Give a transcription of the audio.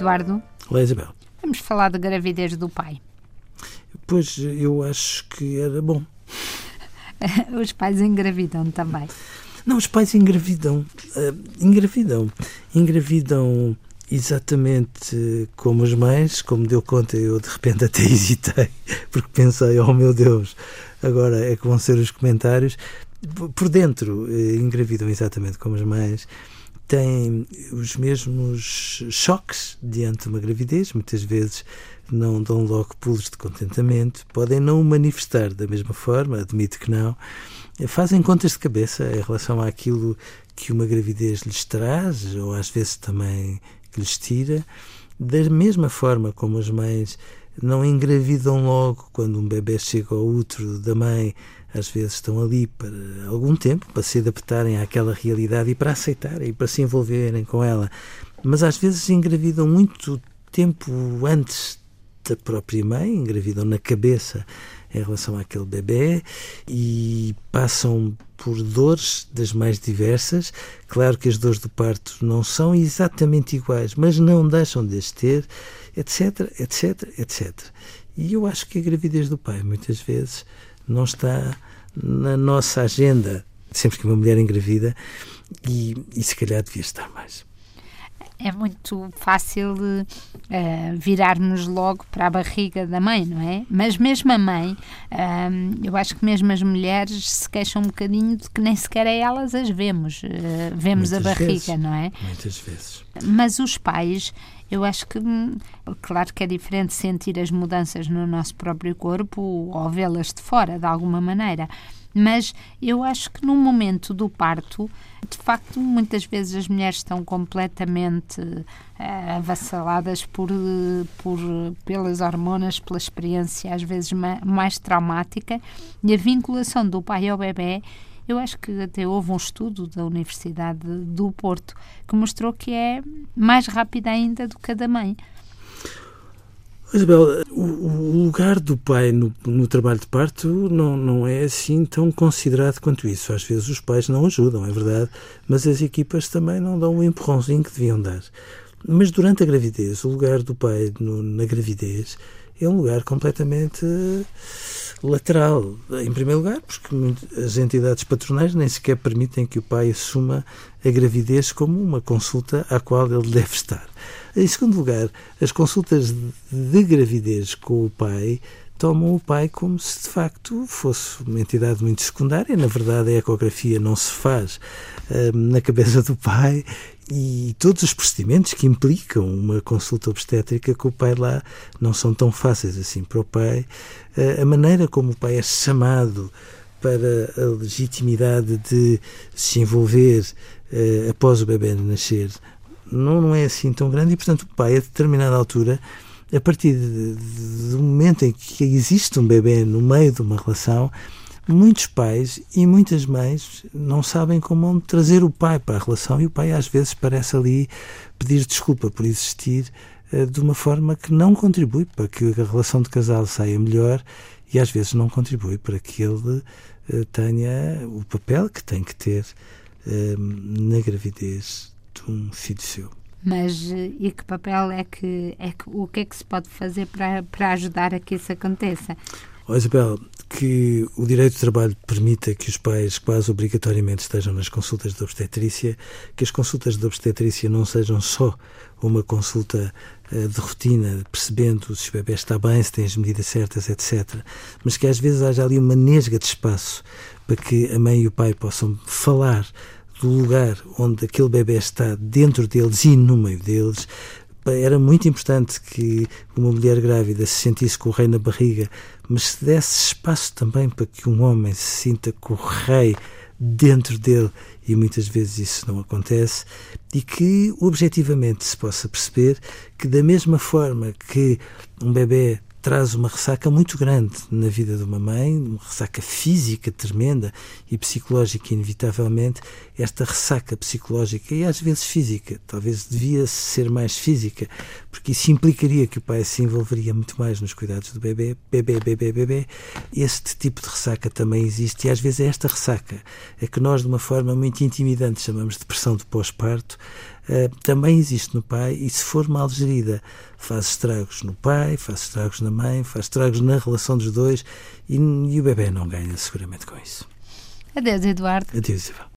Eduardo. Olá, Isabel. Vamos falar da gravidez do pai. Pois, eu acho que era bom. os pais engravidam também. Não, os pais engravidam. Uh, engravidam. Engravidam exatamente como os mães, como deu conta, eu de repente até hesitei, porque pensei, oh meu Deus, agora é que vão ser os comentários. Por dentro, eh, engravidam exatamente como as mães, têm os mesmos choques diante de uma gravidez, muitas vezes não dão logo pulos de contentamento, podem não o manifestar da mesma forma, admito que não, fazem contas de cabeça em relação àquilo que uma gravidez lhes traz, ou às vezes também que lhes tira, da mesma forma como as mães não engravidam logo quando um bebê chega ao útero da mãe, às vezes estão ali para algum tempo, para se adaptarem àquela realidade e para aceitarem e para se envolverem com ela. Mas às vezes engravidam muito tempo antes da própria mãe, engravidam na cabeça em relação àquele bebê e passam por dores das mais diversas. Claro que as dores do parto não são exatamente iguais, mas não deixam de as ter, etc, etc, etc. E eu acho que a gravidez do pai, muitas vezes, não está na nossa agenda sempre que uma mulher engravida e, e se calhar devia estar mais é muito fácil uh, virarmos logo para a barriga da mãe, não é? Mas mesmo a mãe, uh, eu acho que mesmo as mulheres se queixam um bocadinho de que nem sequer é elas as vemos. Uh, vemos Muitas a barriga, vezes. não é? Muitas vezes. Mas os pais, eu acho que, hum, claro que é diferente sentir as mudanças no nosso próprio corpo ou vê-las de fora, de alguma maneira mas eu acho que no momento do parto, de facto, muitas vezes as mulheres estão completamente uh, avassaladas por, por, pelas hormonas, pela experiência às vezes ma mais traumática e a vinculação do pai ao bebê eu acho que até houve um estudo da Universidade do Porto que mostrou que é mais rápida ainda do que a da mãe. Isabel, o, lugar do pai no, no, trabalho de parto não, não é assim tão considerado quanto isso. Às vezes os pais não ajudam, é verdade, mas as equipas também não dão o empurrãozinho que deviam dar. Mas durante a gravidez, o lugar do pai no, na gravidez é um lugar completamente lateral. Em primeiro lugar, porque as entidades patronais nem sequer permitem que o pai assuma a gravidez como uma consulta à qual ele deve estar. Em segundo lugar, as consultas de gravidez com o pai tomam o pai como se de facto fosse uma entidade muito secundária. Na verdade, a ecografia não se faz uh, na cabeça do pai e todos os procedimentos que implicam uma consulta obstétrica com o pai lá não são tão fáceis assim para o pai. Uh, a maneira como o pai é chamado para a legitimidade de se envolver uh, após o bebê nascer não, não é assim tão grande e, portanto, o pai, a determinada altura, a partir de, de, do momento em que existe um bebê no meio de uma relação, muitos pais e muitas mães não sabem como trazer o pai para a relação e o pai às vezes parece ali pedir desculpa por existir uh, de uma forma que não contribui para que a relação de casal saia melhor e às vezes não contribui para que ele uh, tenha o papel que tem que ter uh, na gravidez de um filho seu. Mas eh, e que papel é que, é que o que é que se pode fazer para, para ajudar a que isso aconteça? Oh, Isabel, que o direito do trabalho permita que os pais quase obrigatoriamente estejam nas consultas de obstetrícia, que as consultas de obstetrícia não sejam só uma consulta uh, de rotina, percebendo se o bebê está bem, se tem as medidas certas, etc. Mas que às vezes haja ali uma nesga de espaço para que a mãe e o pai possam falar do lugar onde aquele bebê está dentro deles e no meio deles, era muito importante que uma mulher grávida se sentisse com o rei na barriga, mas se desse espaço também para que um homem se sinta com o rei dentro dele, e muitas vezes isso não acontece, e que objetivamente se possa perceber que, da mesma forma que um bebê traz uma ressaca muito grande na vida de uma mãe, uma ressaca física tremenda e psicológica, inevitavelmente. Esta ressaca psicológica e às vezes física, talvez devia ser mais física, porque isso implicaria que o pai se envolveria muito mais nos cuidados do bebê, bebê, bebê, bebê. Este tipo de ressaca também existe e às vezes é esta ressaca é que nós, de uma forma muito intimidante, chamamos de depressão de pós-parto, também existe no pai e, se for mal gerida, faz estragos no pai, faz estragos na mãe, faz estragos na relação dos dois e, e o bebê não ganha seguramente com isso. Adeus, Eduardo. Adeus, Ivan.